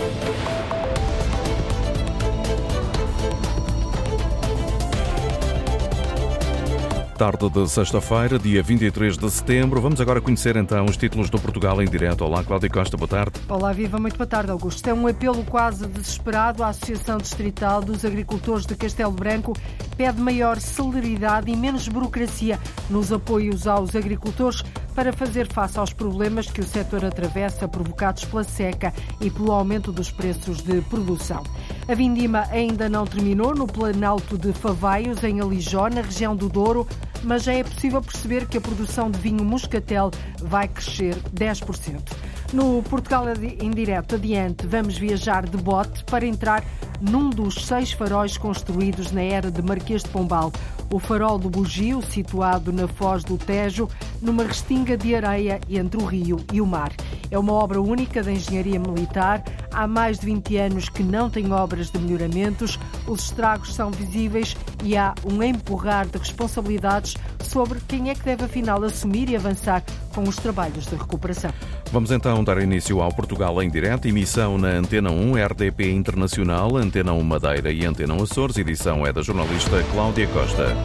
Thank you. Tarde de sexta-feira, dia 23 de setembro. Vamos agora conhecer então os títulos do Portugal em direto. Olá, Cláudia Costa, boa tarde. Olá, Viva, muito boa tarde, Augusto. É um apelo quase desesperado. A Associação Distrital dos Agricultores de Castelo Branco pede maior celeridade e menos burocracia nos apoios aos agricultores para fazer face aos problemas que o setor atravessa, provocados pela seca e pelo aumento dos preços de produção. A vindima ainda não terminou no Planalto de Favaios, em Alijó, na região do Douro, mas já é possível perceber que a produção de vinho moscatel vai crescer 10%. No Portugal em direto adiante, vamos viajar de bote para entrar num dos seis faróis construídos na era de Marquês de Pombal. O farol do Bugio, situado na foz do Tejo, numa restinga de areia entre o rio e o mar. É uma obra única da engenharia militar. Há mais de 20 anos que não tem obras de melhoramentos, os estragos são visíveis e há um empurrar de responsabilidades sobre quem é que deve afinal assumir e avançar com os trabalhos de recuperação. Vamos então dar início ao Portugal em direto, emissão na Antena 1, RDP Internacional, Antena 1 Madeira e Antena 1 Açores. Edição é da jornalista Cláudia Costa.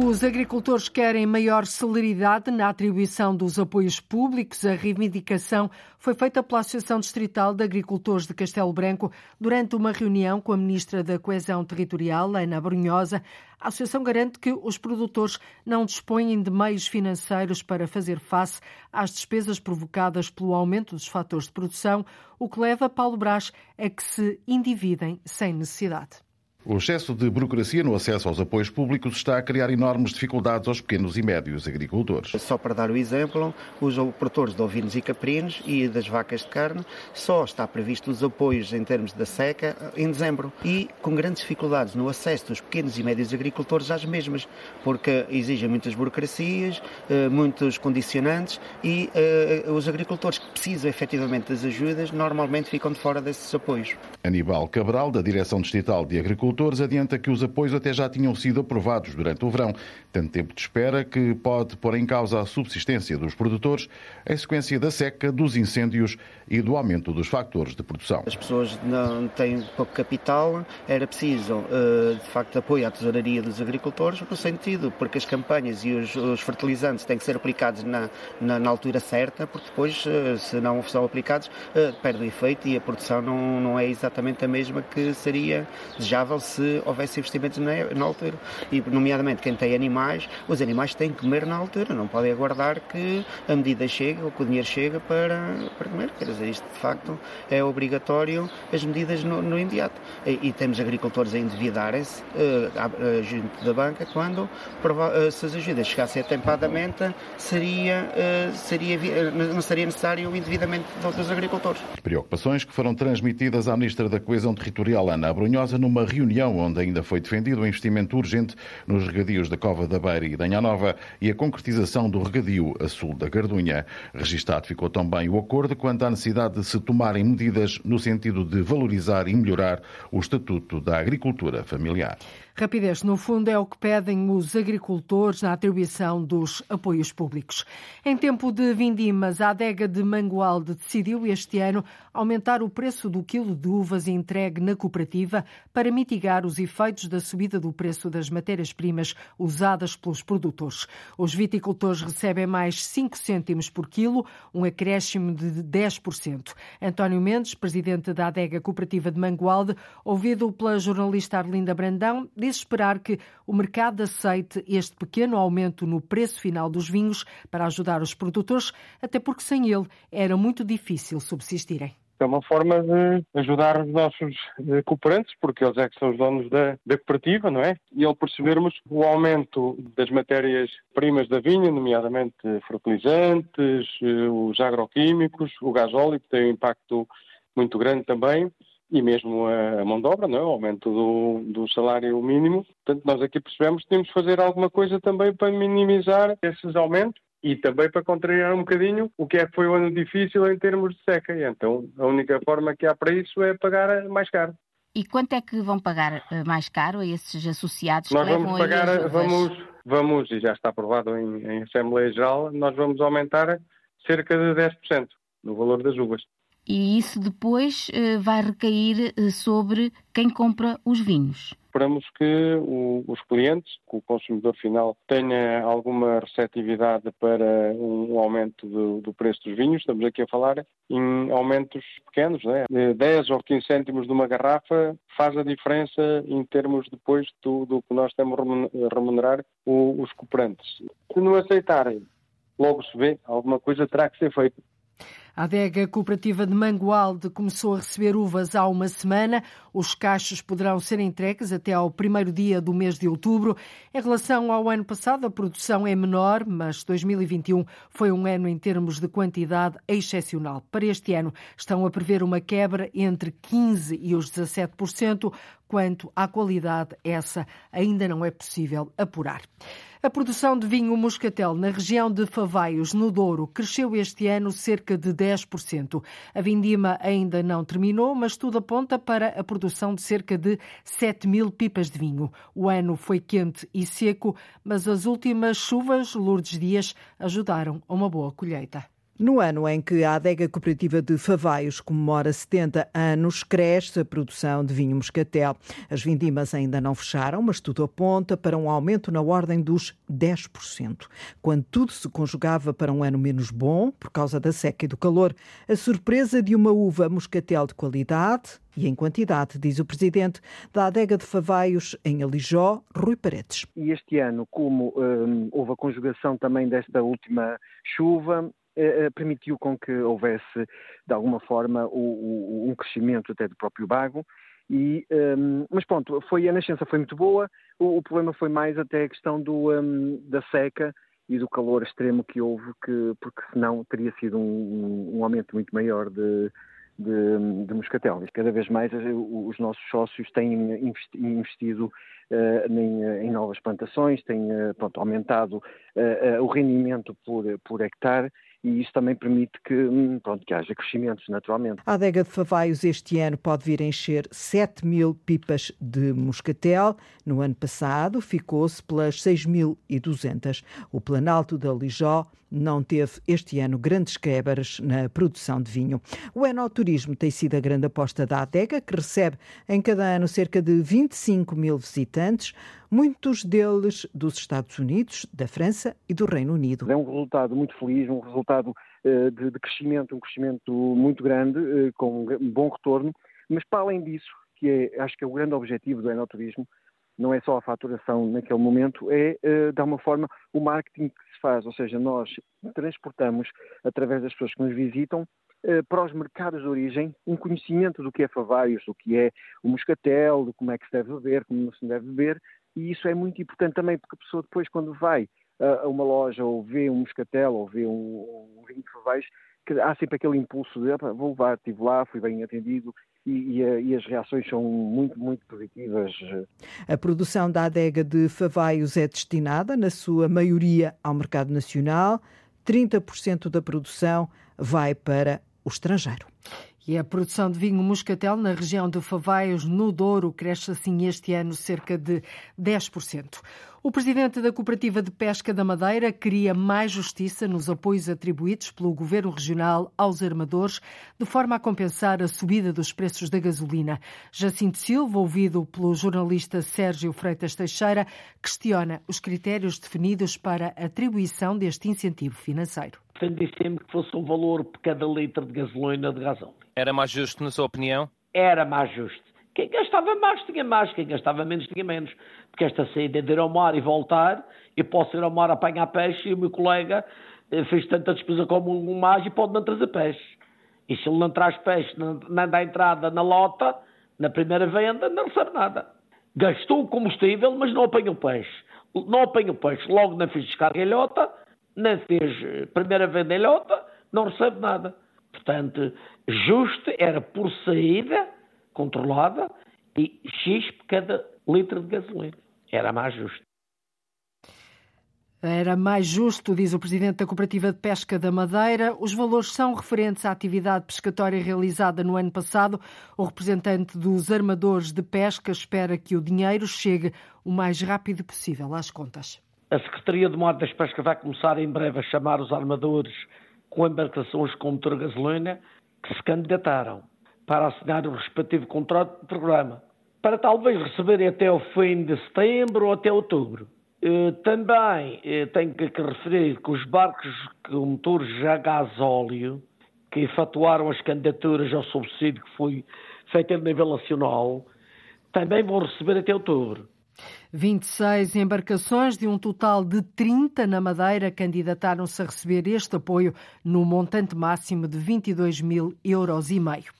Os agricultores querem maior celeridade na atribuição dos apoios públicos. A reivindicação foi feita pela Associação Distrital de Agricultores de Castelo Branco durante uma reunião com a Ministra da Coesão Territorial, Ana Brunhosa. A Associação garante que os produtores não dispõem de meios financeiros para fazer face às despesas provocadas pelo aumento dos fatores de produção, o que leva Paulo Brás a que se endividem sem necessidade. O excesso de burocracia no acesso aos apoios públicos está a criar enormes dificuldades aos pequenos e médios agricultores. Só para dar o exemplo, os produtores de ovinos e caprinos e das vacas de carne, só está previsto os apoios em termos da seca em dezembro e com grandes dificuldades no acesso dos pequenos e médios agricultores às mesmas, porque exigem muitas burocracias, eh, muitos condicionantes e uh, os agricultores que precisam efetivamente das ajudas normalmente ficam de fora desses apoios. Aníbal Cabral, da Direção Distrital de Agricultura, adianta que os apoios até já tinham sido aprovados durante o verão. Tanto tempo de espera que pode pôr em causa a subsistência dos produtores em sequência da seca, dos incêndios e do aumento dos fatores de produção. As pessoas não têm pouco capital, era preciso, eh, de facto, apoio à tesouraria dos agricultores, no sentido, porque as campanhas e os, fertilizantes têm que ser aplicados na, altura certa, porque depois, eh, se não são aplicados, eh, perde o efeito e a produção não é exatamente a mesma que seria desejável se houvesse investimentos na, na altura. E, nomeadamente, quem tem animais, os animais têm que comer na altura, não podem aguardar que a medida chegue ou que o dinheiro chega para, para comer. Quer dizer, isto de facto é obrigatório, as medidas no, no imediato. E, e, temos agricultores a endividarem-se uh, junto da banca quando, uh, se as ajudas chegassem atempadamente, seria, seria, não seria necessário o endividamento dos agricultores. Preocupações que foram transmitidas à Ministra da Coesão Territorial, Ana Abrunhosa, numa reunião reunião onde ainda foi defendido o investimento urgente nos regadios da Cova da Beira e da Nova e a concretização do regadio a sul da Gardunha. Registado ficou também o acordo quanto à necessidade de se tomarem medidas no sentido de valorizar e melhorar o estatuto da agricultura familiar. Rapidez, no fundo, é o que pedem os agricultores na atribuição dos apoios públicos. Em tempo de vindimas, a adega de Mangualde decidiu este ano aumentar o preço do quilo de uvas entregue na cooperativa para mitigar os efeitos da subida do preço das matérias-primas usadas pelos produtores. Os viticultores recebem mais 5 cêntimos por quilo, um acréscimo de 10%. António Mendes, presidente da adega cooperativa de Mangualde, ouvido pela jornalista Arlinda Brandão, esperar que o mercado aceite este pequeno aumento no preço final dos vinhos para ajudar os produtores, até porque sem ele era muito difícil subsistirem. É uma forma de ajudar os nossos eh, cooperantes, porque eles é que são os donos da, da cooperativa, não é? E ao percebermos o aumento das matérias-primas da vinha, nomeadamente fertilizantes, eh, os agroquímicos, o gás óleo, que tem um impacto muito grande também, e mesmo a mão de obra, não é? o aumento do, do, salário mínimo. Portanto, nós aqui percebemos que temos que fazer alguma coisa também para minimizar esses aumentos e também para contrariar um bocadinho o que é que foi um ano difícil em termos de seca. E então, a única forma que há para isso é pagar mais caro. E quanto é que vão pagar eh, mais caro a esses associados nós que vamos levam pagar, vamos, vamos, e já está aprovado em, em Assembleia Geral, nós vamos aumentar cerca de 10%. no valor das uvas. E isso depois uh, vai recair uh, sobre quem compra os vinhos. Esperamos que os clientes, que o consumidor final, tenha alguma receptividade para um aumento do, do, preço dos vinhos. Estamos aqui a falar em aumentos pequenos, né? de 10 ou 15 cêntimos de uma garrafa faz a diferença em termos depois do, do que nós temos a remunerar os cooperantes. Se não aceitarem, logo se vê, alguma coisa terá que ser feita. A adega cooperativa de Mangualde começou a receber uvas há uma semana. Os cachos poderão ser entregues até ao primeiro dia do mês de outubro. Em relação ao ano passado, a produção é menor, mas 2021 foi um ano em termos de quantidade excepcional. Para este ano, estão a prever uma quebra entre 15% e os 17%. Quanto à qualidade, essa ainda não é possível apurar. A produção de vinho moscatel na região de Favaios, no Douro, cresceu este ano cerca de 10%. A vindima ainda não terminou, mas tudo aponta para a produção de cerca de 7 mil pipas de vinho. O ano foi quente e seco, mas as últimas chuvas, Lourdes Dias, ajudaram a uma boa colheita. No ano em que a adega cooperativa de Favaios comemora 70 anos, cresce a produção de vinho moscatel. As vindimas ainda não fecharam, mas tudo aponta para um aumento na ordem dos 10%. Quando tudo se conjugava para um ano menos bom, por causa da seca e do calor, a surpresa de uma uva moscatel de qualidade e em quantidade, diz o presidente da adega de Favaios em Alijó, Rui Paredes. E este ano, como hum, houve a conjugação também desta última chuva, permitiu com que houvesse, de alguma forma, o, o, um crescimento até do próprio bago. E, um, mas pronto, foi, a nascença foi muito boa, o, o problema foi mais até a questão do, um, da seca e do calor extremo que houve, que, porque senão teria sido um, um aumento muito maior de, de, de moscatel. Cada vez mais eh, os nossos sócios têm investido uh, em, em, novas plantações, têm uh, pronto, aumentado uh, o rendimento por, por hectare e isso também permite que, hum, pronto, que haja crescimentos, naturalmente. A adega de Favaios este ano pode vir a encher 7 mil pipas de moscatel. No ano passado ficou-se pelas 6.200. O Planalto da Lijó não teve este ano grandes quebras na produção de vinho. O enoturismo tem sido a grande aposta da adega, que recebe em cada ano cerca de 25 mil visitantes muitos deles dos Estados Unidos, da França e do Reino Unido. É um resultado muito feliz, um resultado uh, de, de, crescimento, um crescimento muito grande, uh, com um bom retorno, mas para além disso, que é, acho que é o grande objetivo do enoturismo, não é só a faturação naquele momento, é, uh, de alguma forma, o marketing que se faz, ou seja, nós transportamos, através das pessoas que nos visitam, para os mercados de origem um conhecimento do que é Favaios, do que é o moscatel, de como é que se deve beber, como não se deve beber, e isso é muito importante também, porque a pessoa depois, quando vai a uma loja ou vê um moscatel ou vê um, um vinho de que há sempre aquele impulso de vou levar, estive lá, fui bem atendido e, e, e, as reações são muito, muito positivas. A produção da adega de Favaios é destinada, na sua maioria, ao mercado nacional. 30% da produção vai para o estrangeiro. E a produção de vinho moscatel na região de Favaios, no Douro, cresce assim este ano cerca de 10%. O presidente da Cooperativa de Pesca da Madeira queria mais justiça nos apoios atribuídos pelo governo regional aos armadores, de forma a compensar a subida dos preços da gasolina. Jacinto Silva, ouvido pelo jornalista Sérgio Freitas Teixeira, questiona os critérios definidos para a atribuição deste incentivo financeiro. Defendi sempre que fosse um valor por cada litro de gasolina de gasóleo. Era mais justo, na sua opinião? Era mais justo. Quem gastava mais tinha mais, quem gastava menos tinha menos. Porque esta saída de ir ao mar e voltar, eu posso ir ao mar apanhar peixe e o meu colega eh, fez tanta despesa como um mais e pode não trazer peixe. E se ele não traz peixe, não, não dá entrada na lota, na primeira venda, não recebe nada. Gastou o combustível, mas não apanhou peixe. Não apanhou peixe, logo não fez descarga em lota, não fez eh, primeira lota, não recebe nada. Portanto, justo era por saída controlada e X por cada litro de gasolina. Era mais justo. Era mais justo, diz o presidente da Cooperativa de Pesca da Madeira. Os valores são referentes à atividade pescatória realizada no ano passado. O representante dos armadores de pesca espera que o dinheiro chegue o mais rápido possível às contas. A Secretaria de Mar das Pescas vai começar em breve a chamar os armadores com embarcações com motor gasolina que se candidataram para assinar o respectivo contrato de programa, para talvez receberem até o fim de setembro ou até outubro. Eh, também eh, tenho que referir que os barcos com motores a gasóleo que efetuaram as candidaturas ao subsídio que foi feito a nível nacional também vão receber até outubro. 26 embarcações de um total de 30 na Madeira candidataram-se a receber este apoio no montante máximo de 22 mil euros e meio.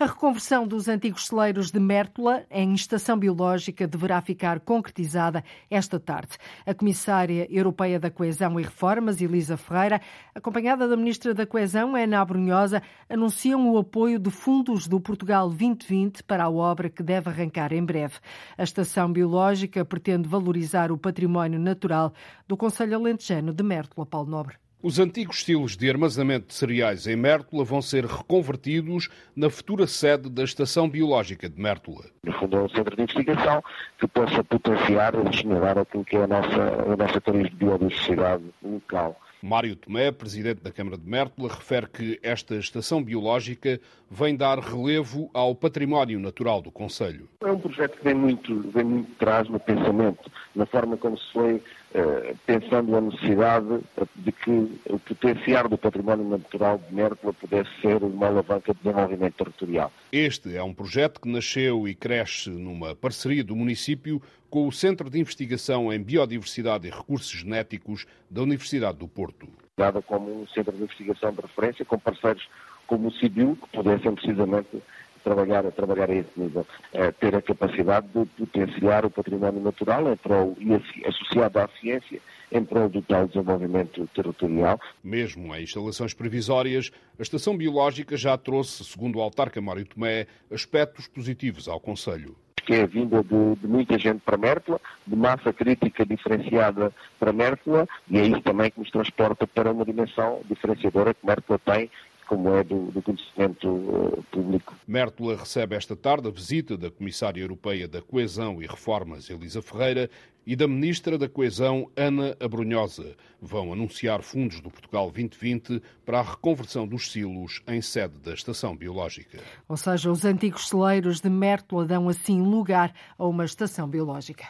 A reconversão dos antigos celeiros de Mértola em estação biológica deverá ficar concretizada esta tarde. A comissária europeia da Coesão e Reformas, Elisa Ferreira, acompanhada da ministra da Coesão, Ana Abrunhosa, anunciam o apoio de fundos do Portugal 2020 para a obra que deve arrancar em breve. A estação biológica pretende valorizar o património natural do Conselho Alentejano de Mértola, Paulo Nobre. Os antigos estilos de armazenamento de cereais em Mértola vão ser reconvertidos na futura sede da Estação Biológica de Mértola. No fundo, é um centro de investigação que possa potenciar e estimular aquilo que é a nossa, a nossa de biodiversidade local. Mário Tomé, presidente da Câmara de Mértola, refere que esta estação biológica vem dar relevo ao património natural do Conselho. É um projeto que vem muito, vem muito atrás no pensamento, na forma como se foi pensando a necessidade de que o potenciar do património natural de Mértola pudesse ser uma alavanca de desenvolvimento territorial. Este é um projeto que nasceu e cresce numa parceria do município com o Centro de Investigação em Biodiversidade e Recursos Genéticos da Universidade do Porto. Dada como um centro de investigação de referência, com parceiros como o CIBIL, que pudessem precisamente trabalhar, trabalhar a esse nível, é, ter a capacidade de potenciar o património natural em prol, e associado à ciência em prol do tal desenvolvimento territorial. Mesmo em instalações provisórias, a Estação Biológica já trouxe, segundo o autarca Mário Tomé, aspectos positivos ao Conselho que é a vinda de, de, muita gente para Mértola, de massa crítica diferenciada para Mértola, e é isso também que nos transporta para uma dimensão diferenciadora que Mértola tem como é do, do conhecimento uh, público. Mértola recebe esta tarde a visita da Comissária Europeia da Coesão e Reformas, Elisa Ferreira, e da Ministra da Coesão, Ana Abrunhosa. Vão anunciar fundos do Portugal 2020 para a reconversão dos silos em sede da Estação Biológica. Ou seja, os antigos celeiros de Mértola dão assim lugar a uma estação biológica.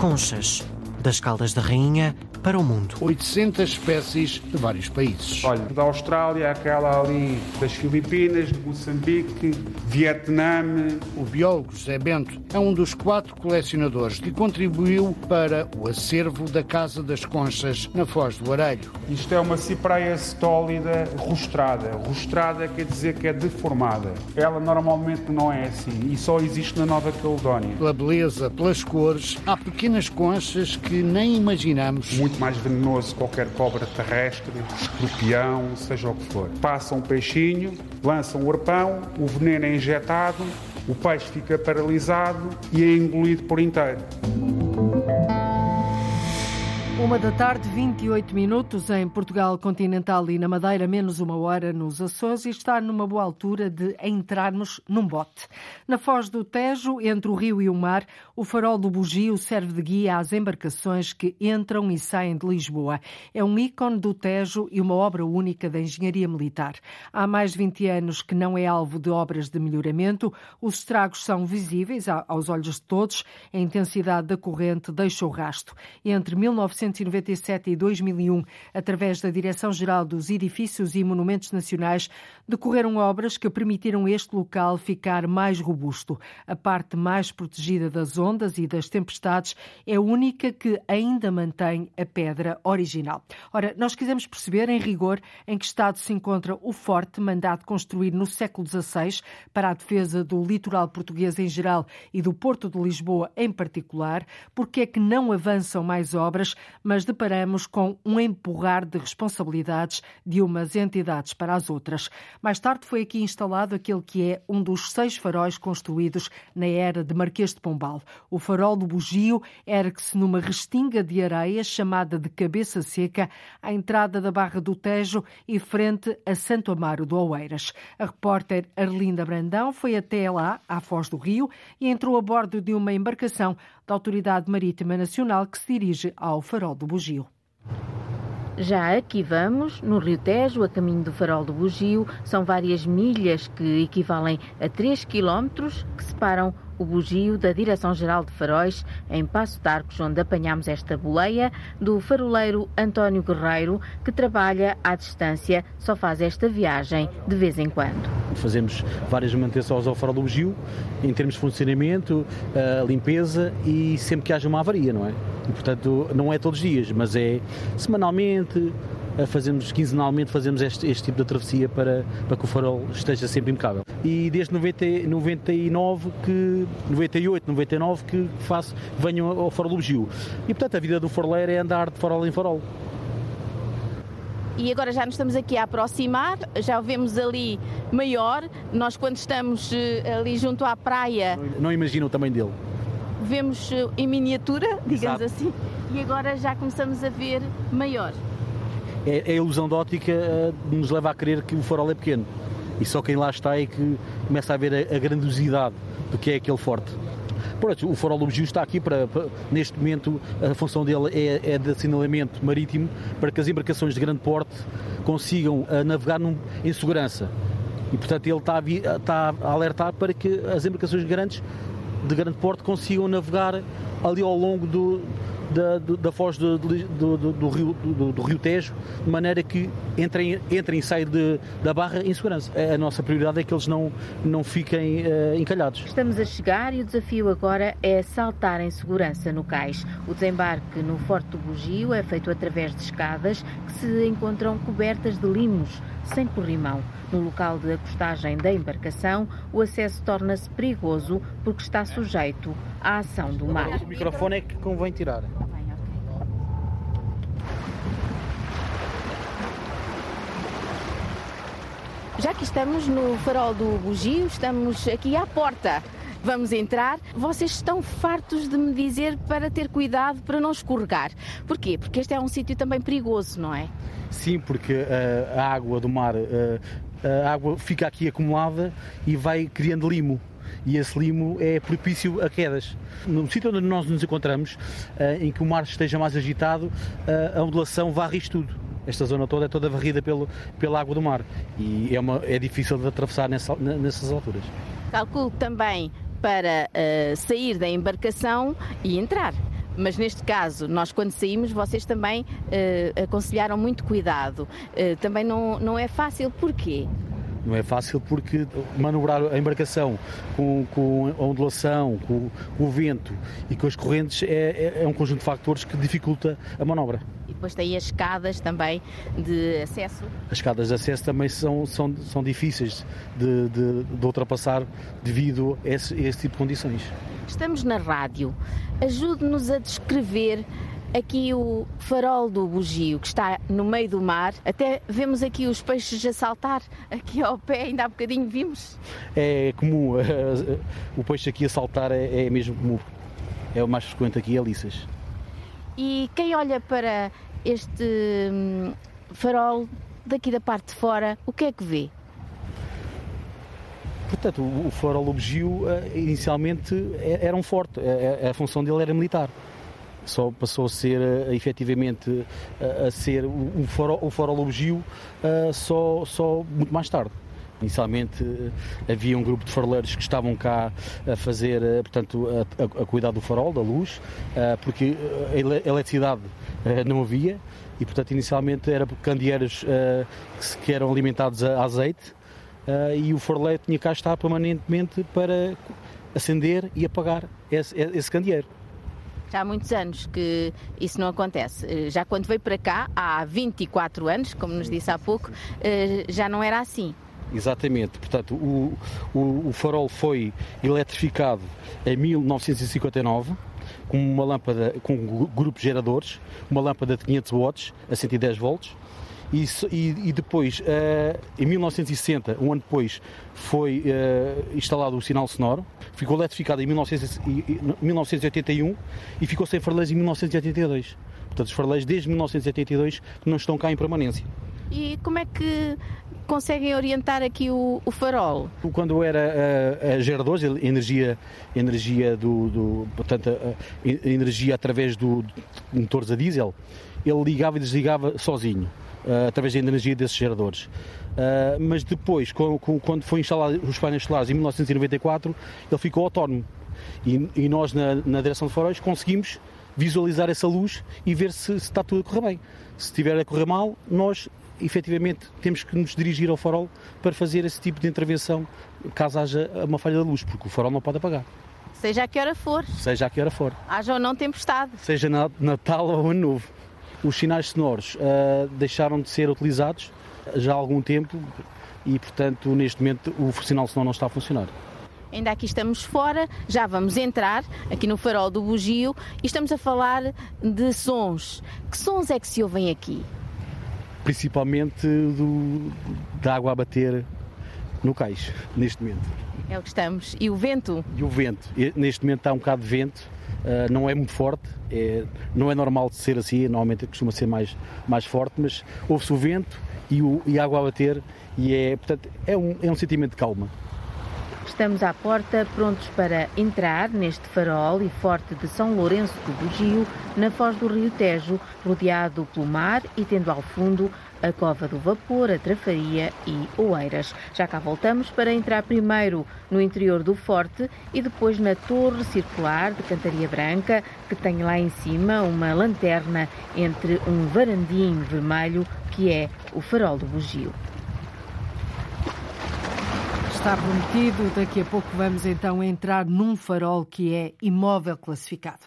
Conchas, das Caldas da Rainha para o mundo. 800 espécies de vários países. Olha, da Austrália, aquela ali das Filipinas, de Moçambique, Vietnã. O biólogo José Bento é um dos quatro colecionadores que contribuiu para o acervo da Casa das Conchas na Foz do Arelho. Isto é uma cipraia stólida rostrada. Rostrada quer dizer que é deformada. Ela normalmente não é assim e só existe na Nova Caledónia. Pela beleza, pelas cores, há pequenas conchas que nem imaginamos. Muito mais venenoso que qualquer cobra terrestre, escorpião, seja o que for. Passa um peixinho, lança um arpão, o veneno é injetado, o peixe fica paralisado e é engolido por inteiro. Uma da tarde, 28 minutos em Portugal continental e na Madeira, menos uma hora nos Açores e está numa boa altura de entrarmos num bote. Na foz do Tejo, entre o rio e o mar, o farol do bugio serve de guia às embarcações que entram e saem de Lisboa. É um ícone do Tejo e uma obra única da engenharia militar. Há mais de 20 anos que não é alvo de obras de melhoramento, os estragos são visíveis aos olhos de todos, a intensidade da corrente deixa o rasto. Entre 1900 1997 e 2001, através da Direção-Geral dos Edifícios e Monumentos Nacionais, decorreram obras que permitiram este local ficar mais robusto. A parte mais protegida das ondas e das tempestades é a única que ainda mantém a pedra original. Ora, nós quisemos perceber, em rigor, em que estado se encontra o forte mandado construir no século XVI para a defesa do litoral português em geral e do Porto de Lisboa em particular, porque é que não avançam mais obras, mas deparamos com um empurrar de responsabilidades de umas entidades para as outras. Mais tarde foi aqui instalado aquele que é um dos seis faróis construídos na era de Marquês de Pombal. O farol do Bugio ergue-se numa restinga de areia chamada de Cabeça Seca, à entrada da Barra do Tejo e frente a Santo Amaro do Oeiras. A repórter Arlinda Brandão foi até lá, à Foz do Rio, e entrou a bordo de uma embarcação da Autoridade Marítima Nacional que se dirige ao farol do Bugio. Já aqui vamos, no Rio Tejo, a caminho do Farol do Bugio, são várias milhas que equivalem a 3 quilómetros que separam o bugio da Direção-Geral de Faróis, em Passo de Arcos, onde apanhamos esta boleia, do faroleiro António Guerreiro, que trabalha à distância, só faz esta viagem de vez em quando. Fazemos várias manutenções ao farol do bugio, em termos de funcionamento, limpeza e sempre que haja uma avaria, não é? E, portanto, não é todos os dias, mas é semanalmente, fazemos quinzenalmente fazemos este, este, tipo de travessia para, para que o farol esteja sempre impecável. E desde 90, 99 que 98, 99 que faço, venho ao farol do Bugio. E portanto a vida do faroleiro é andar de farol em farol. E agora já nos estamos aqui a aproximar, já o vemos ali maior. Nós, quando estamos ali junto à praia. Não, não imagino o tamanho dele. Vemos em miniatura, digamos Exato. assim, e agora já começamos a ver maior é, a ilusão de ótica uh, nos leva a crer que o farol é pequeno. E só quem lá está é que começa a ver a, a grandiosidade do que é aquele forte. Pronto, o farol do Bugio está aqui para, para, neste momento, a função dele é, é, de assinalamento marítimo para que as embarcações de grande porte consigam uh, navegar num, em segurança. E, portanto, ele está a, está a alertar para que as embarcações grandes, de grande porte consigam navegar ali ao longo do, da, da foz do, do, do, do rio, do, rio Tejo, de maneira que entrem, entrem e saiam de, da barra em segurança. A nossa prioridade é que eles não, não fiquem uh, encalhados. Estamos a chegar e o desafio agora é saltar em segurança no cais. O desembarque no Forte do Bugio é feito através de escadas que se encontram cobertas de limos, sem corrimão. No local de acostagem da embarcação, o acesso torna-se perigoso porque está sujeito à ação do mar. O microfone é que convém tirar. Já que estamos no farol do Bugio, estamos aqui à porta. Vamos entrar. Vocês estão fartos de me dizer para ter cuidado para não escorregar. Porquê? Porque este é um sítio também perigoso, não é? Sim, porque uh, a água do mar, uh, a água fica aqui acumulada e vai criando limo e esse limo é propício a quedas. No sítio onde nós nos encontramos, em que o mar esteja mais agitado, a ondulação varre isto tudo. Esta zona toda é toda varrida pelo, pela água do mar e é, uma, é difícil de atravessar nessa, nessas alturas. Calculo também para uh, sair da embarcação e entrar. Mas neste caso, nós quando saímos, vocês também uh, aconselharam muito cuidado. Uh, também não, não é fácil, porquê? Não é fácil porque manobrar a embarcação com, com a ondulação, com, o vento e com as correntes é, é, é um conjunto de fatores que dificulta a manobra. E depois tem as escadas também de acesso? As escadas de acesso também são, são, são difíceis de, de, de ultrapassar devido a esse, a esse tipo de condições. Estamos na rádio. Ajude-nos a descrever aqui o farol do bugio que está no meio do mar. Até vemos aqui os peixes a saltar aqui ao pé, ainda há bocadinho vimos. É comum, o peixe aqui a saltar é, é mesmo comum. É o mais frequente aqui, é liças. E quem olha para este hum, farol daqui da parte de fora, o que é que vê? Portanto, o farol do bugio inicialmente era um forte, a função dele era militar só passou a ser uh, efetivamente uh, a ser um farol, o farol bugio uh, só, só muito mais tarde. Inicialmente havia um grupo de faroleiros que estavam cá a fazer, portanto, a, a, a cuidar do farol, da luz, porque a eletricidade não havia e, portanto, inicialmente era candeeiros que eram alimentados a azeite e o faroleiro tinha cá estar permanentemente para acender e apagar esse, esse candeeiro. Já há muitos anos que isso não acontece. Já quando veio para cá, há 24 anos, como nos disse há pouco, já não era assim. Exatamente, portanto, o, o, o farol foi eletrificado em 1959 com uma lâmpada com um grupo de geradores, uma lâmpada de 500 watts a 110 volts. E, e, e depois, uh, em 1960, um ano depois, foi uh, instalado o sinal sonoro, ficou eletrificado em 1981 e ficou sem farleiros em 1982. Portanto, os farleiros desde 1982 não estão cá em permanência. E como é que conseguem orientar aqui o, o farol? Quando era a, a geradores, a energia, energia do, do portanto, energia através do, de motores a diesel ele ligava e desligava sozinho, uh, através da energia desses geradores. Uh, mas depois, com, com, quando foi instalado os painéis solares em 1994, ele ficou autónomo. E, e nós, na, na, direção de faróis, conseguimos visualizar essa luz e ver se, se está tudo a correr bem. Se estiver a correr mal, nós efetivamente temos que nos dirigir ao farol para fazer esse tipo de intervenção caso haja uma falha da luz, porque o farol não pode apagar. Seja a que hora for. Seja a que hora for. Haja ou não tempestade. Seja Natal ou Ano Novo. Os sinais sonoros uh, deixaram de ser utilizados já há algum tempo e, portanto, neste momento o sinal sonoro não está a funcionar. Ainda aqui estamos fora, já vamos entrar aqui no farol do bugio e estamos a falar de sons. Que sons é que se ouvem aqui? Principalmente do, da água a bater no cais, neste momento. É o que estamos. E o vento? E o vento. Neste momento está um bocado de vento, uh, não é muito forte, é, não é normal de ser assim, normalmente costuma ser mais, mais forte, mas ouve-se o vento e, o, e a água a bater e é, portanto, é um, é um sentimento de calma. Estamos à porta, prontos para entrar neste farol e forte de São Lourenço do Bugio, na foz do Rio Tejo, rodeado pelo mar e tendo ao fundo a Cova do Vapor, a Trafaria e Oeiras. Já cá voltamos para entrar primeiro no interior do forte e depois na torre circular de Cantaria Branca, que tem lá em cima uma lanterna entre um varandim vermelho que é o farol do bugio. Está prometido, daqui a pouco vamos então entrar num farol que é imóvel classificado.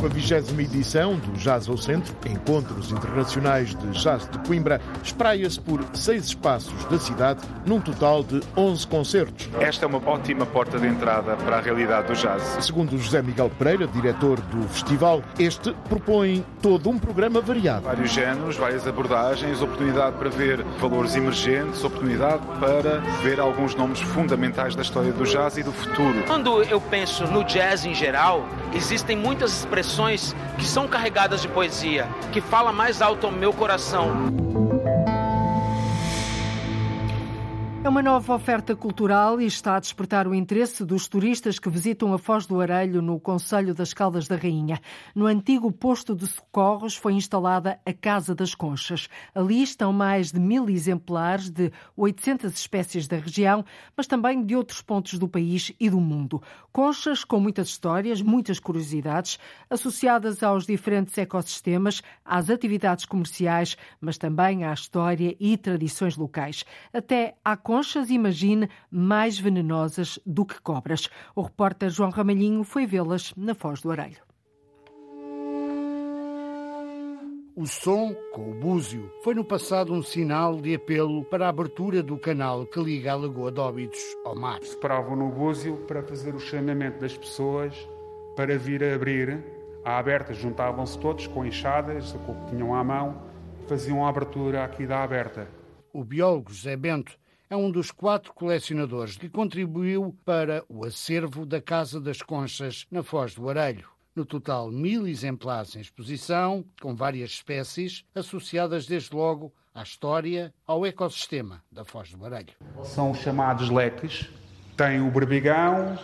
Com a vigésima edição do Jazz ao Centro, Encontros Internacionais de Jazz de Coimbra, espraia-se por seis espaços da cidade, num total de 11 concertos. Esta é uma ótima porta de entrada para a realidade do jazz. Segundo José Miguel Pereira, diretor do festival, este propõe todo um programa variado. Vários géneros, várias abordagens, oportunidade para ver valores emergentes, oportunidade para ver alguns nomes fundamentais da história do jazz e do futuro. Quando eu penso no jazz em geral, existem muitas expressões expressões que são carregadas de poesia, que fala mais alto ao meu coração. É uma nova oferta cultural e está a despertar o interesse dos turistas que visitam a Foz do Arelho no Conselho das Caldas da Rainha. No antigo posto de socorros foi instalada a Casa das Conchas. Ali estão mais de mil exemplares de 800 espécies da região, mas também de outros pontos do país e do mundo. Conchas com muitas histórias, muitas curiosidades, associadas aos diferentes ecossistemas, às atividades comerciais, mas também à história e tradições locais. Até à conchas, imagine, mais venenosas do que cobras. O repórter João Ramalhinho foi vê-las na Foz do Arelho. O som com o búzio foi no passado um sinal de apelo para a abertura do canal que liga a Lagoa de Óbidos ao mar. Separavam no búzio para fazer o chamamento das pessoas para vir a abrir. À aberta juntavam-se todos com enxadas, com o que tinham à mão, faziam a abertura aqui da aberta. O biólogo José Bento é um dos quatro colecionadores que contribuiu para o acervo da Casa das Conchas, na Foz do Arelho. No total, mil exemplares em exposição, com várias espécies, associadas desde logo à história, ao ecossistema da Foz do Arelho. São os chamados leques. Tem o berbigão,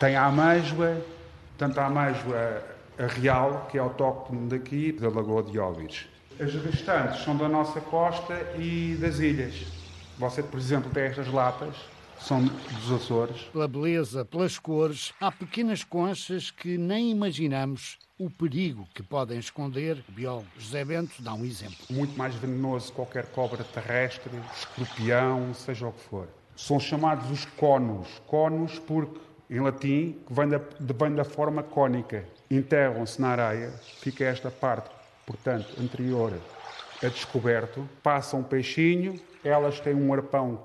tem a amêijoa, tanto a amêijoa a real, que é autóctone daqui, da Lagoa de Óbidos. As restantes são da nossa costa e das ilhas. Você, por exemplo, tem estas lapas, são dos Açores. Pela beleza, pelas cores, há pequenas conchas que nem imaginamos o perigo que podem esconder. O biólogo José Bento dá um exemplo. Muito mais venenoso que qualquer cobra terrestre, escorpião, seja o que for. São chamados os conos. Conos porque, em latim, vem da, vem da forma cônica. Enterram-se na areia, fica esta parte, portanto, anterior a descoberto, passa um peixinho, elas têm um arpão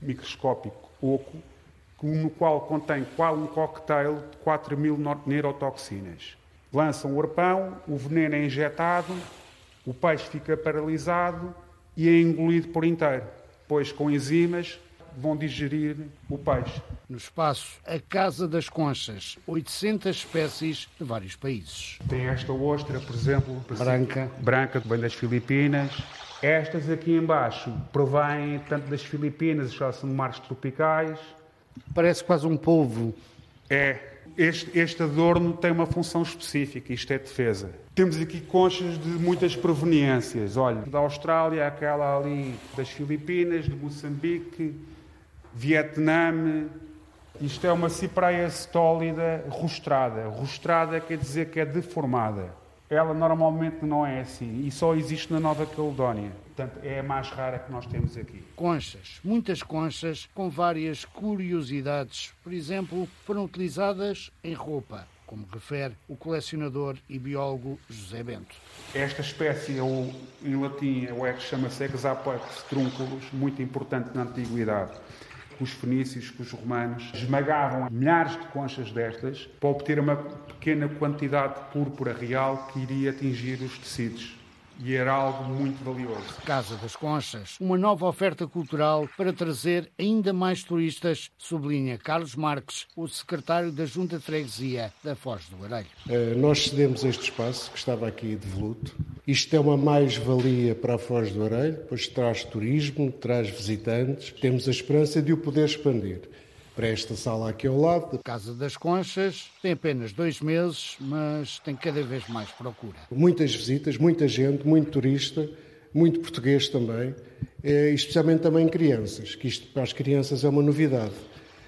microscópico oco, no qual contém um cocktail de 4 mil neurotoxinas. Lançam o arpão, o veneno é injetado, o peixe fica paralisado e é engolido por inteiro. Depois, com enzimas, vão digerir o peixe. No espaço, a Casa das Conchas, 800 espécies de vários países. Tem esta ostra, por exemplo, branca, branca que vem das Filipinas, estas aqui embaixo provêm tanto das Filipinas, já são mares tropicais. Parece quase um polvo. É, Este, este adorno tem uma função específica, isto é defesa. Temos aqui conchas de muitas proveniências. Olha, da Austrália, aquela ali das Filipinas, de Moçambique, Vietnã. Isto é uma cipreia stólida rostrada. Rostrada quer dizer que é deformada. Ela normalmente não é assim e só existe na Nova Caledónia. Portanto, é a mais rara que nós temos aqui. Conchas, muitas conchas com várias curiosidades. Por exemplo, foram utilizadas em roupa, como refere o colecionador e biólogo José Bento. Esta espécie, ou, em latim, o é chama-se Exapex trunculus, muito importante na Antiguidade os fenícios, os romanos, esmagavam milhares de conchas destas para obter uma pequena quantidade de púrpura real que iria atingir os tecidos e era algo muito valioso. Casa das Conchas, uma nova oferta cultural para trazer ainda mais turistas, sublinha Carlos Marques, o secretário da Junta de Freguesia da Foz do Arelho. Eh, nós cedemos este espaço que estava aqui de voluto. Isto é uma mais-valia para a Foz do Arelho, pois traz turismo, traz visitantes. Temos a esperança de o poder expandir para esta sala aqui ao lado. Casa das Conchas tem apenas dois meses, mas tem cada vez mais procura. Muitas visitas, muita gente, muito turista, muito português também, eh, especialmente também crianças, que isto para as crianças é uma novidade.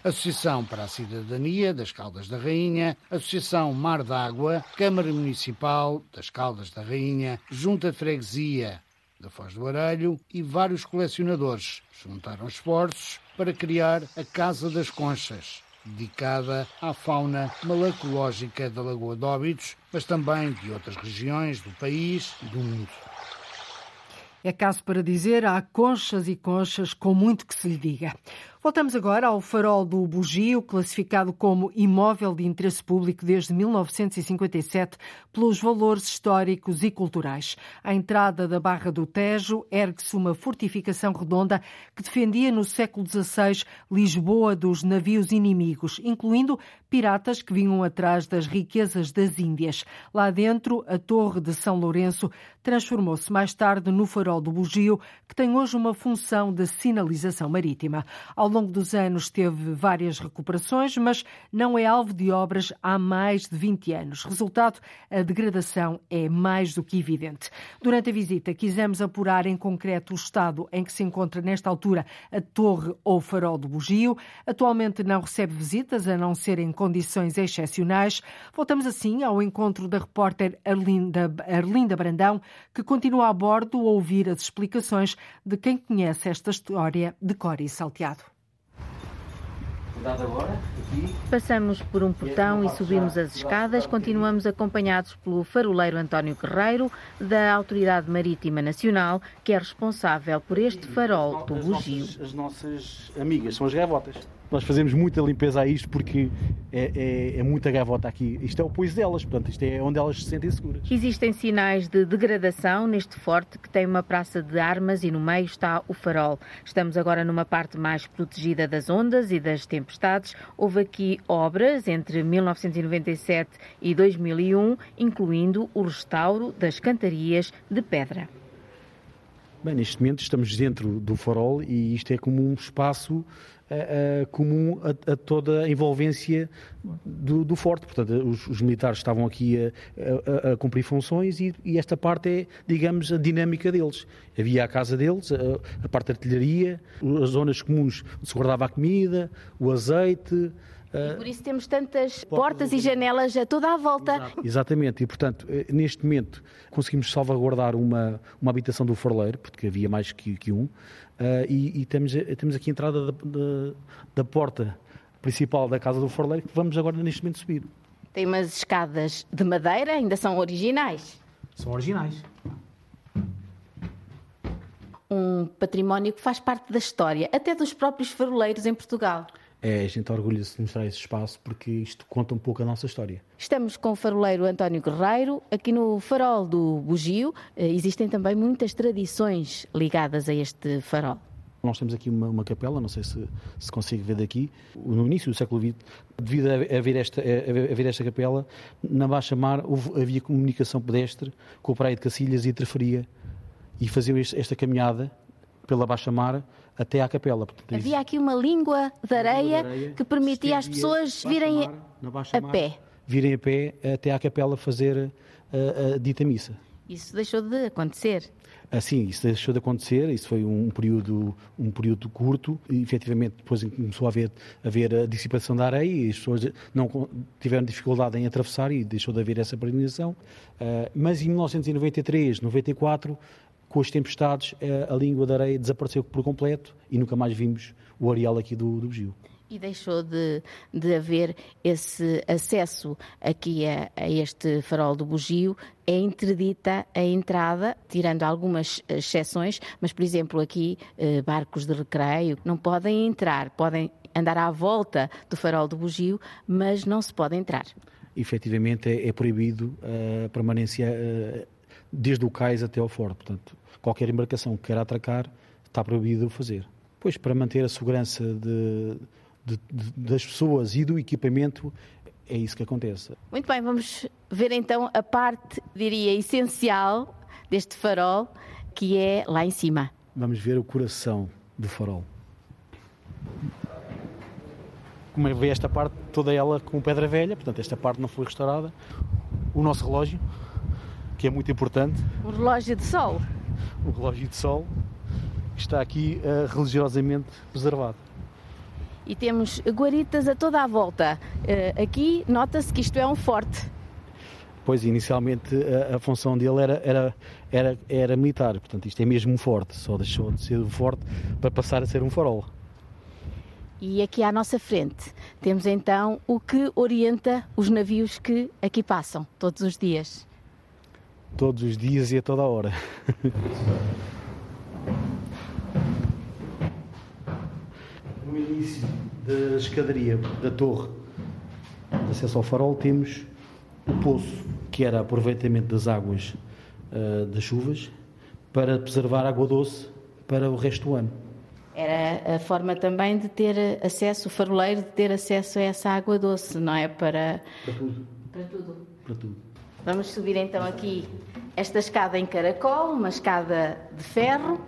Associação para a Cidadania das Caldas da Rainha, Associação Mar d'Água, Câmara Municipal das Caldas da Rainha, Junta de Freguesia da Foz do Arelho e vários colecionadores juntaram esforços para criar a Casa das Conchas, dedicada à fauna malacológica da Lagoa de Óbidos, mas também de outras regiões do país e do mundo. É caso para dizer, há conchas e conchas com muito que se lhe diga. Voltamos agora ao farol do Bugio, classificado como imóvel de interesse público desde 1957 pelos valores históricos e culturais. À entrada da Barra do Tejo ergue-se uma fortificação redonda que defendia no século XVI Lisboa dos navios inimigos, incluindo piratas que vinham atrás das riquezas das Índias. Lá dentro, a Torre de São Lourenço transformou-se mais tarde no farol do Bugio, que tem hoje uma função de sinalização marítima. Ao ao longo dos anos teve várias recuperações, mas não é alvo de obras há mais de 20 anos. Resultado, a degradação é mais do que evidente. Durante a visita, quisemos apurar em concreto o estado em que se encontra nesta altura a torre ou farol do Bugio. Atualmente não recebe visitas, a não ser em condições excepcionais. Voltamos assim ao encontro da repórter Arlinda, Arlinda Brandão, que continua a bordo a ouvir as explicações de quem conhece esta história de cor e salteado. Passamos por um portão e subimos as escadas. Continuamos acompanhados pelo faroleiro António Guerreiro, da Autoridade Marítima Nacional, que é responsável por este farol do Bugio. As nossas amigas são as gaivotas. Nós fazemos muita limpeza a isto porque é, é, é, muita gavota aqui. Isto é o pois delas, portanto, isto é onde elas se sentem seguras. Existem sinais de degradação neste forte que tem uma praça de armas e no meio está o farol. Estamos agora numa parte mais protegida das ondas e das tempestades. Houve aqui obras entre 1997 e 2001, incluindo o restauro das cantarias de pedra. Bem, neste momento estamos dentro do farol e isto é como um espaço uh, comum a, a, toda a envolvência do, do forte. Portanto, os, os, militares estavam aqui a, a, a cumprir funções e, e, esta parte é, digamos, a dinâmica deles. Havia a casa deles, a, parte da artilharia, as zonas comuns onde se guardava a comida, o azeite, e por isso temos tantas portas, e janelas a toda a volta. Exato. Exatamente, e portanto, eh, neste momento conseguimos salvaguardar uma, uma habitação do Forleiro, porque havia mais que, que um, Uh, e, e temos, temos aqui a entrada da, da, da, porta principal da casa do Forleiro que vamos agora neste momento subir. Tem umas escadas de madeira, ainda são originais. São originais. Um património que faz parte da história, até dos próprios faroleiros em Portugal é, a gente orgulha-se de mostrar esse espaço porque isto conta um pouco a nossa história. Estamos com o faroleiro António Guerreiro. Aqui no farol do Bugio eh, existem também muitas tradições ligadas a este farol. Nós temos aqui uma, uma capela, não sei se se consegue ver daqui. No início do século XX, devido a haver esta, a haver esta capela, na Baixa Mar houve, havia comunicação pedestre com o Praia de Cacilhas e a Trafaria. E faziam esta caminhada pela baixa-mar até à capela. Portanto, Havia aqui uma língua de areia, de areia que permitia às pessoas virem a pé. Virem a pé até à capela fazer a, a dita missa. Isso deixou de acontecer. Assim, isso deixou de acontecer, isso foi um período, um período curto e efetivamente depois começou a haver, a haver a dissipação da areia e as pessoas não tiveram dificuldade em atravessar e deixou de haver essa peregrinação. Uh, mas em 1993, 94, com as tempestades, a língua da areia desapareceu por completo e nunca mais vimos o areal aqui do, do Bugio. E deixou de, de haver esse acesso aqui a, a, este farol do Bugio. É interdita a entrada, tirando algumas exceções, mas, por exemplo, aqui eh, barcos de recreio não podem entrar, podem andar à volta do farol do Bugio, mas não se pode entrar. Efetivamente é, é proibido a permanência desde o cais até ao forte. Portanto, qualquer embarcação que queira atracar está proibido o fazer. Pois, para manter a segurança de, de, de, das pessoas e do equipamento, é isso que acontece. Muito bem, vamos ver então a parte, diria, essencial deste farol, que é lá em cima. Vamos ver o coração do farol. Como é vê esta parte, toda ela com pedra velha, portanto esta parte não foi restaurada. O nosso relógio, que é muito importante. O relógio de sol. O relógio de sol, que está aqui uh, religiosamente preservado e temos guaritas a toda a volta. Uh, aqui nota-se que isto é um forte. Pois, inicialmente a, a, função dele era, era, era, era militar, portanto isto é mesmo um forte, só deixou de ser um forte para passar a ser um farol. E aqui à nossa frente temos então o que orienta os navios que aqui passam todos os dias. Todos os dias e a toda a hora. no início da escadaria da torre de acesso ao farol temos o poço, que era aproveitamento das águas uh, das chuvas para preservar água doce para o resto do ano. Era a forma também de ter acesso, o faroleiro de ter acesso a essa água doce, não é? Para, para tudo. Para tudo. Para tudo. Vamos subir então aqui esta escada em caracol, uma escada de ferro.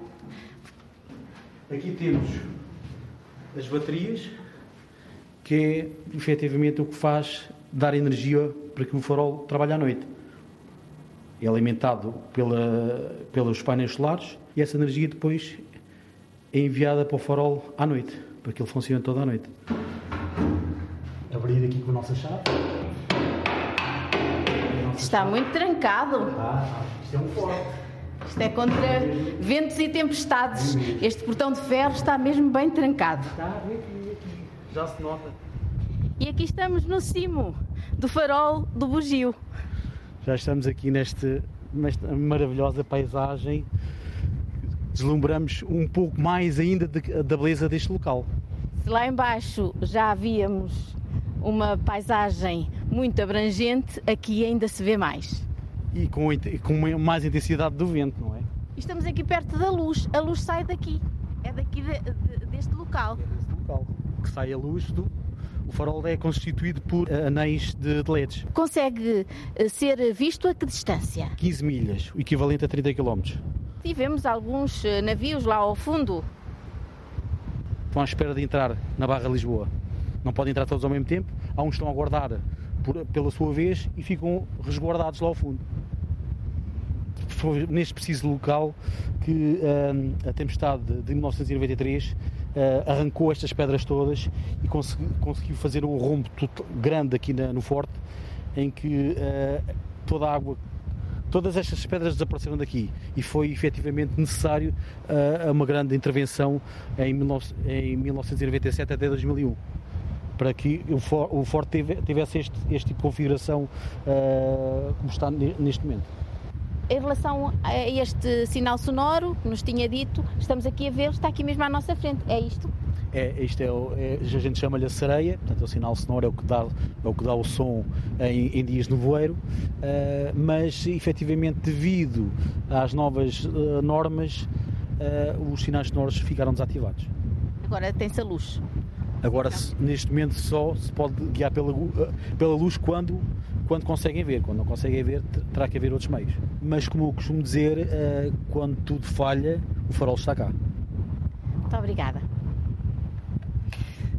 Aqui temos as baterias, que é efetivamente o que faz dar energia para que o farol trabalhe à noite. É alimentado pela, pelos painéis solares e essa energia depois é enviada para o farol à noite, para que ele funcione toda a noite. Abrir aqui com a nossa chave. Está muito trancado. Ah, isto é um forte. Isto é contra ventos e tempestades. Este portão de ferro está mesmo bem trancado. Está, aqui, aqui. Já se nota. E aqui estamos no cimo do farol do Bugio. Já estamos aqui neste, nesta maravilhosa paisagem. Deslumbramos um pouco mais ainda de, da beleza deste local. Se lá embaixo já havíamos uma paisagem muito abrangente, aqui ainda se vê mais e com, com mais intensidade do vento, não é? Estamos aqui perto da luz, a luz sai daqui, é daqui de, de, deste local. É deste local que sai a luz do. O farol é constituído por anéis de, de LEDs. Consegue eh, ser visto a que distância? 15 milhas, o equivalente a 30 km. Tivemos alguns eh, navios lá ao fundo. Estão à espera de entrar na Barra Lisboa. Não podem entrar todos ao mesmo tempo. Há uns que estão a aguardar por, pela sua vez e ficam resguardados lá ao fundo. Foi neste preciso local que uh, a tempestade de 1993 uh, ah, arrancou estas pedras todas e consegui, conseguiu fazer um rombo grande aqui na, no forte, em que uh, toda a água todas estas pedras desapareceram daqui e foi efetivamente necessário uh, uma grande intervenção em, 19, em 1997 até 2001 para que o, for, o Forte tivesse este, este tipo de configuração uh, como está neste momento. Em relação a este sinal sonoro que nos tinha dito, estamos aqui a ver, está aqui mesmo à nossa frente. É isto? É, isto é, o, é a gente chama-lhe a sereia, portanto o sinal sonoro é o que dá, é o, que dá o som em, em dias de nevoeiro, uh, mas efetivamente devido às novas uh, normas, uh, os sinais sonoros ficaram desativados. Agora tem-se a luz. Agora, se, neste momento, só se pode guiar pela, eh, pela luz quando, quando conseguem ver. Quando não conseguem ver, terá que haver outros meios. Mas, como eu costumo dizer, uh, quando tudo falha, o farol está cá. Muito obrigada.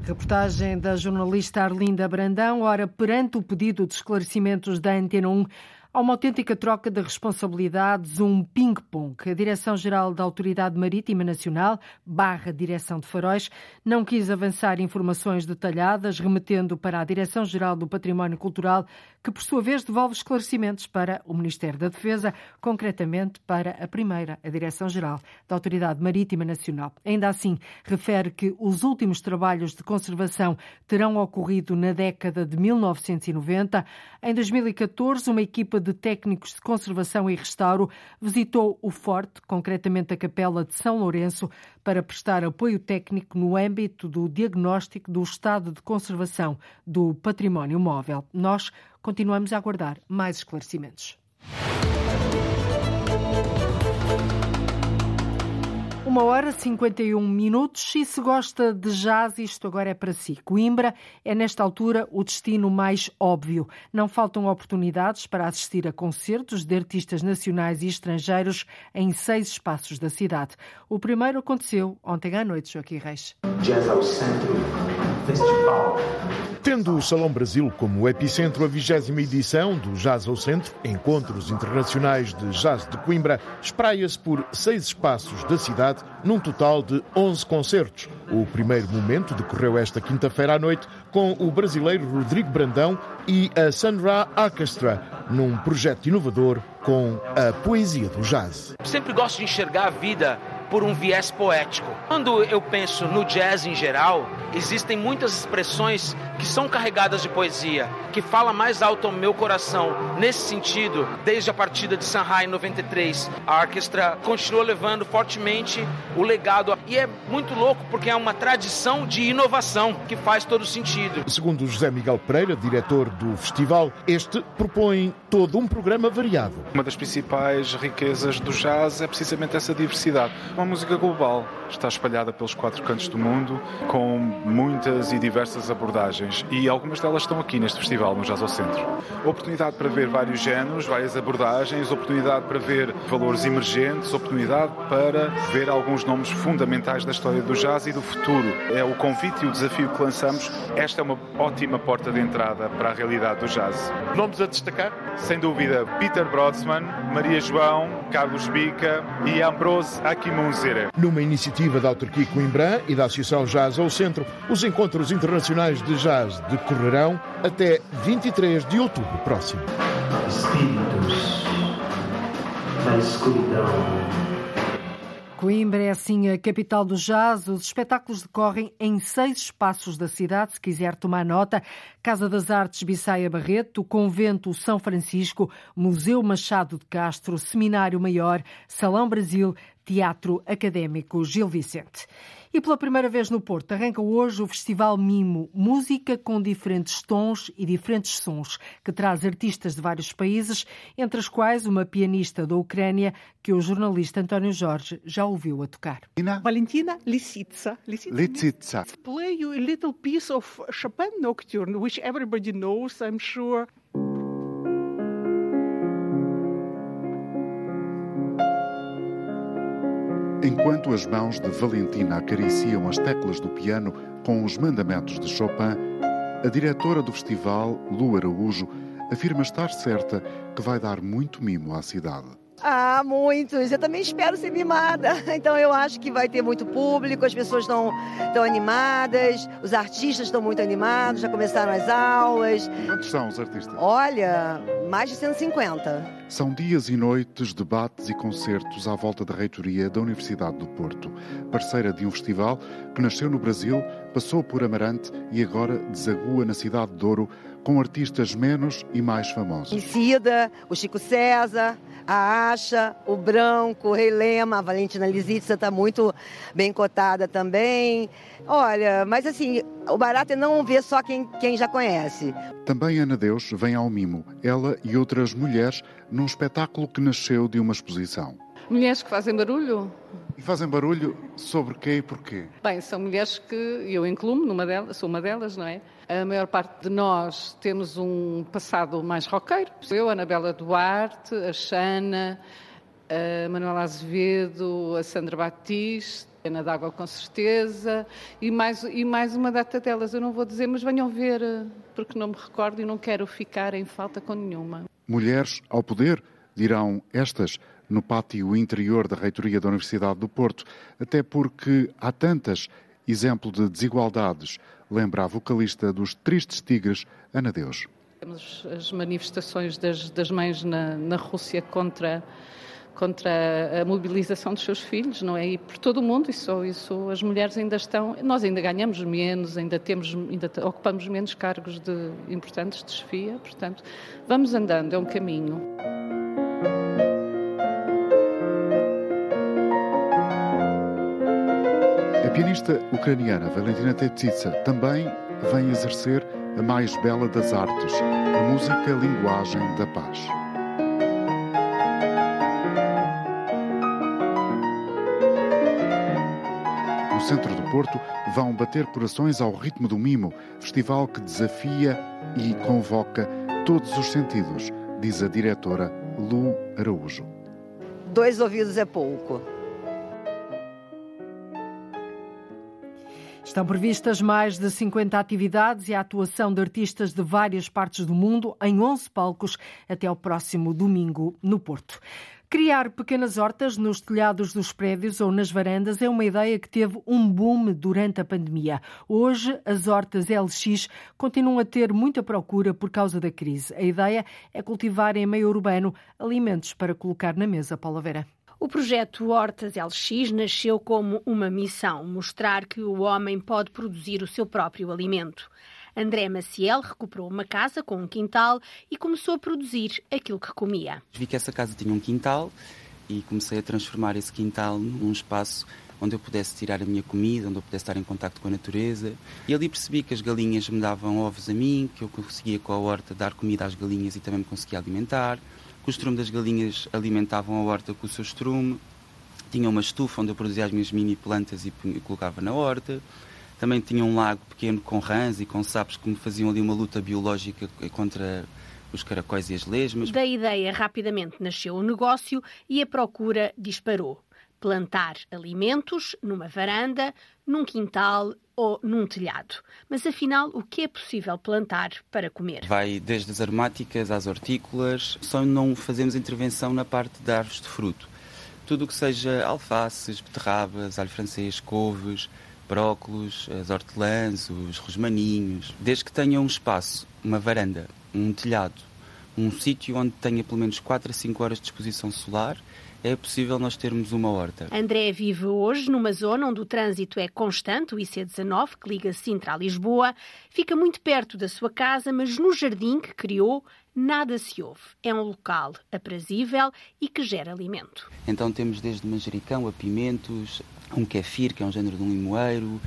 Reportagem da jornalista Arlinda Brandão. Ora, perante o pedido de esclarecimentos da Antena 1, Há uma autêntica troca de responsabilidades, um ping-pong. A Direção-Geral da Autoridade Marítima Nacional, barra Direção de Faróis, não quis avançar informações detalhadas, remetendo para a Direção-Geral do Património Cultural, que por sua vez devolve esclarecimentos para o Ministério da Defesa, concretamente para a primeira, a Direção-Geral da Autoridade Marítima Nacional. Ainda assim, refere que os últimos trabalhos de conservação terão ocorrido na década de 1990. Em 2014, uma equipa de técnicos de conservação e restauro visitou o Forte, concretamente a Capela de São Lourenço, para prestar apoio técnico no âmbito do diagnóstico do estado de conservação do património móvel. Nós continuamos a aguardar mais esclarecimentos. Uma hora 51 minutos. E se gosta de jazz, isto agora é para si. Coimbra é, nesta altura, o destino mais óbvio. Não faltam oportunidades para assistir a concertos de artistas nacionais e estrangeiros em seis espaços da cidade. O primeiro aconteceu ontem à noite, Joaquim Reis. Jazz ao Centro Festival. Tendo o Salão Brasil como epicentro a vigésima edição do Jazz ao Centro, Encontros Internacionais de Jazz de Coimbra, espraia-se por seis espaços da cidade, num total de 11 concertos. O primeiro momento decorreu esta quinta-feira à noite com o brasileiro Rodrigo Brandão e a Sunra Orchestra, num projeto inovador com a poesia do jazz. Sempre gosto de enxergar a vida por um viés poético. Quando eu penso no jazz em geral, existem muitas expressões que são carregadas de poesia, que fala mais alto ao meu coração. Nesse sentido, desde a partida de Shanghai em 93, a orquestra continua levando fortemente o legado e é muito louco porque é uma tradição de inovação que faz todo sentido. Segundo José Miguel Pereira, diretor do festival, este propõe todo um programa variado. Uma das principais riquezas do jazz é precisamente essa diversidade uma música global. Está espalhada pelos quatro cantos do mundo, com muitas e diversas abordagens. E algumas delas estão aqui neste festival, no Jazz ao Centro. Oportunidade para ver vários géneros, várias abordagens, oportunidade para ver valores emergentes, oportunidade para ver alguns nomes fundamentais da história do jazz e do futuro. É o convite e o desafio que lançamos. Esta é uma ótima porta de entrada para a realidade do jazz. Nomes a destacar? Sem dúvida, Peter Brodsman, Maria João, Carlos Bica e Ambrose Akimun numa iniciativa da autarquia Coimbra e da Associação Jazz ao Centro, os encontros internacionais de jazz decorrerão até 23 de outubro próximo. Espíritos da escuridão. Coimbra é assim a capital do jazz. Os espetáculos decorrem em seis espaços da cidade, se quiser tomar nota. Casa das Artes Bissaia Barreto, Convento São Francisco, Museu Machado de Castro, Seminário Maior, Salão Brasil, Teatro Académico Gil Vicente. E pela primeira vez no Porto arranca hoje o Festival Mimo, música com diferentes tons e diferentes sons, que traz artistas de vários países, entre as quais uma pianista da Ucrânia que o jornalista António Jorge já ouviu a tocar. Valentina Lisitsa. Lisitsa. Play you a little piece of Chopin Nocturne, which everybody knows, I'm sure. Enquanto as mãos de Valentina acariciam as teclas do piano com os mandamentos de Chopin, a diretora do festival, Lu Araújo, afirma estar certa que vai dar muito mimo à cidade. Ah, muitos. Eu também espero ser mimada. Então eu acho que vai ter muito público, as pessoas estão, estão animadas, os artistas estão muito animados, já começaram as aulas. Quantos são os artistas? Olha, mais de 150. São dias e noites, debates e concertos à volta da reitoria da Universidade do Porto, parceira de um festival que nasceu no Brasil, passou por Amarante e agora desagua na cidade de Douro com artistas menos e mais famosos. Cida, o Chico César, a Acha, o Branco, o Rei Lema, a Valentina Lisitsa está muito bem cotada também. Olha, mas assim, o barato é não ver só quem, quem já conhece. Também Ana Deus vem ao mimo, ela e outras mulheres, num espetáculo que nasceu de uma exposição. Mulheres que fazem barulho? E fazem barulho sobre quê e porquê? Bem, são mulheres que eu incluo numa delas, sou uma delas, não é? A maior parte de nós temos um passado mais roqueiro. Eu, Anabela Duarte, a Xana, a Manuela Azevedo, a Sandra Batiste, a Ana D'Água com certeza, e mais, e mais uma data delas, eu não vou dizer, mas venham ver, porque não me recordo e não quero ficar em falta com nenhuma. Mulheres ao poder, dirão estas no pátio interior da reitoria da Universidade do Porto, até porque há tantas exemplo de desigualdades, lembra a vocalista dos Tristes Tigres, Ana Deus. Temos as manifestações das, das mães na, na Rússia contra contra a mobilização dos seus filhos, não é? E por todo o mundo isso, isso as mulheres ainda estão, nós ainda ganhamos menos, ainda temos, ainda ocupamos menos cargos de importantes de chefia, portanto, vamos andando, é um caminho. Pianista ucraniana Valentina Tetsitsa também vem exercer a mais bela das artes, a música linguagem da paz. No centro do Porto vão bater corações ao ritmo do mimo, festival que desafia e convoca todos os sentidos, diz a diretora Lu Araújo. Dois ouvidos é pouco. Estão previstas mais de 50 atividades e a atuação de artistas de várias partes do mundo em 11 palcos até ao próximo domingo no Porto. Criar pequenas hortas nos telhados dos prédios ou nas varandas é uma ideia que teve um boom durante a pandemia. Hoje, as hortas LX continuam a ter muita procura por causa da crise. A ideia é cultivar em meio urbano alimentos para colocar na mesa, Paula Vera. O projeto Hortas LX nasceu como uma missão: mostrar que o homem pode produzir o seu próprio alimento. André Maciel recuperou uma casa com um quintal e começou a produzir aquilo que comia. Vi que essa casa tinha um quintal e comecei a transformar esse quintal num espaço onde eu pudesse tirar a minha comida, onde eu pudesse estar em contato com a natureza. E ali percebi que as galinhas me davam ovos a mim, que eu conseguia com a horta dar comida às galinhas e também me conseguia alimentar que o estrume das galinhas alimentavam a horta com o seu estrume. Tinha uma estufa onde eu produzia as minhas mini plantas e colocava na horta. Também tinha um lago pequeno com rãs e com sapos que me faziam ali uma luta biológica contra os caracóis e as lesmas. Da ideia rapidamente nasceu o negócio e a procura disparou. Plantar alimentos numa varanda, num quintal ou num telhado. Mas afinal, o que é possível plantar para comer? Vai desde as aromáticas às hortícolas, só não fazemos intervenção na parte de árvores de fruto. Tudo o que seja alfaces, beterrabas, alho francês, couves, brócolos, as hortelãs, os rosmaninhos, desde que tenha um espaço, uma varanda, um telhado, um sítio onde tenha pelo menos 4 a 5 horas de exposição solar é possível nós termos uma horta. André vive hoje numa zona onde o trânsito é constante, o IC19, que liga Sintra a Lisboa. Fica muito perto da sua casa, mas no jardim que criou, nada se ouve. É um local aprazível e que gera alimento. Então temos desde manjericão a pimentos, um kefir, que é um género de um limoeiro,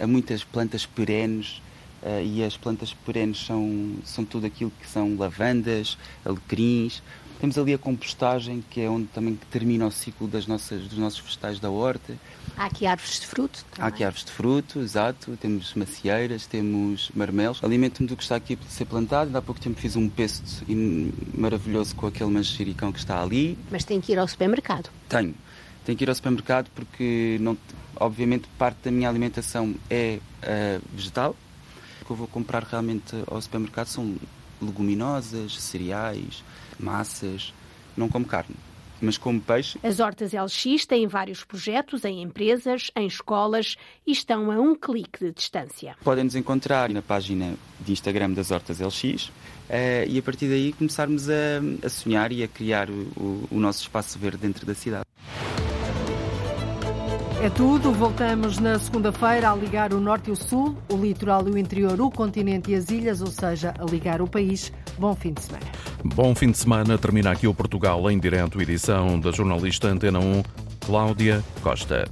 há muitas plantas perenes, Uh, e as plantas perenes são, são tudo aquilo que são lavandas, alecrins, temos ali a compostagem, que é onde também termina o ciclo das nossas, dos nossos vegetais da horta. Há aqui árvores de fruto também. Há aqui árvores de fruto, exato. Temos macieiras, temos marmelos. Alimento-me do que está aqui a ser plantado. Há pouco tempo fiz um pesto maravilhoso com aquele manjericão que está ali. Mas tem que ir ao supermercado? Tenho. Tenho que ir ao supermercado porque, não, obviamente, parte da minha alimentação é uh, vegetal. O que eu vou comprar realmente ao supermercado são leguminosas, cereais, massas, não como carne. Mas como peixe. As hortas LX têm vários projetos em empresas, em escolas e estão a um clique de distância. Podem nos encontrar na página de Instagram das Hortas LX eh, e a partir daí começarmos a, a sonhar e a criar o, o nosso espaço verde dentro da cidade. É tudo. Voltamos na segunda-feira a ligar o norte e o sul, o litoral e o interior, o continente e as ilhas, ou seja, a ligar o país. Bom fim de semana. Bom fim de semana. Termina aqui o Portugal em direto, edição da jornalista Antena 1, Cláudia Costa.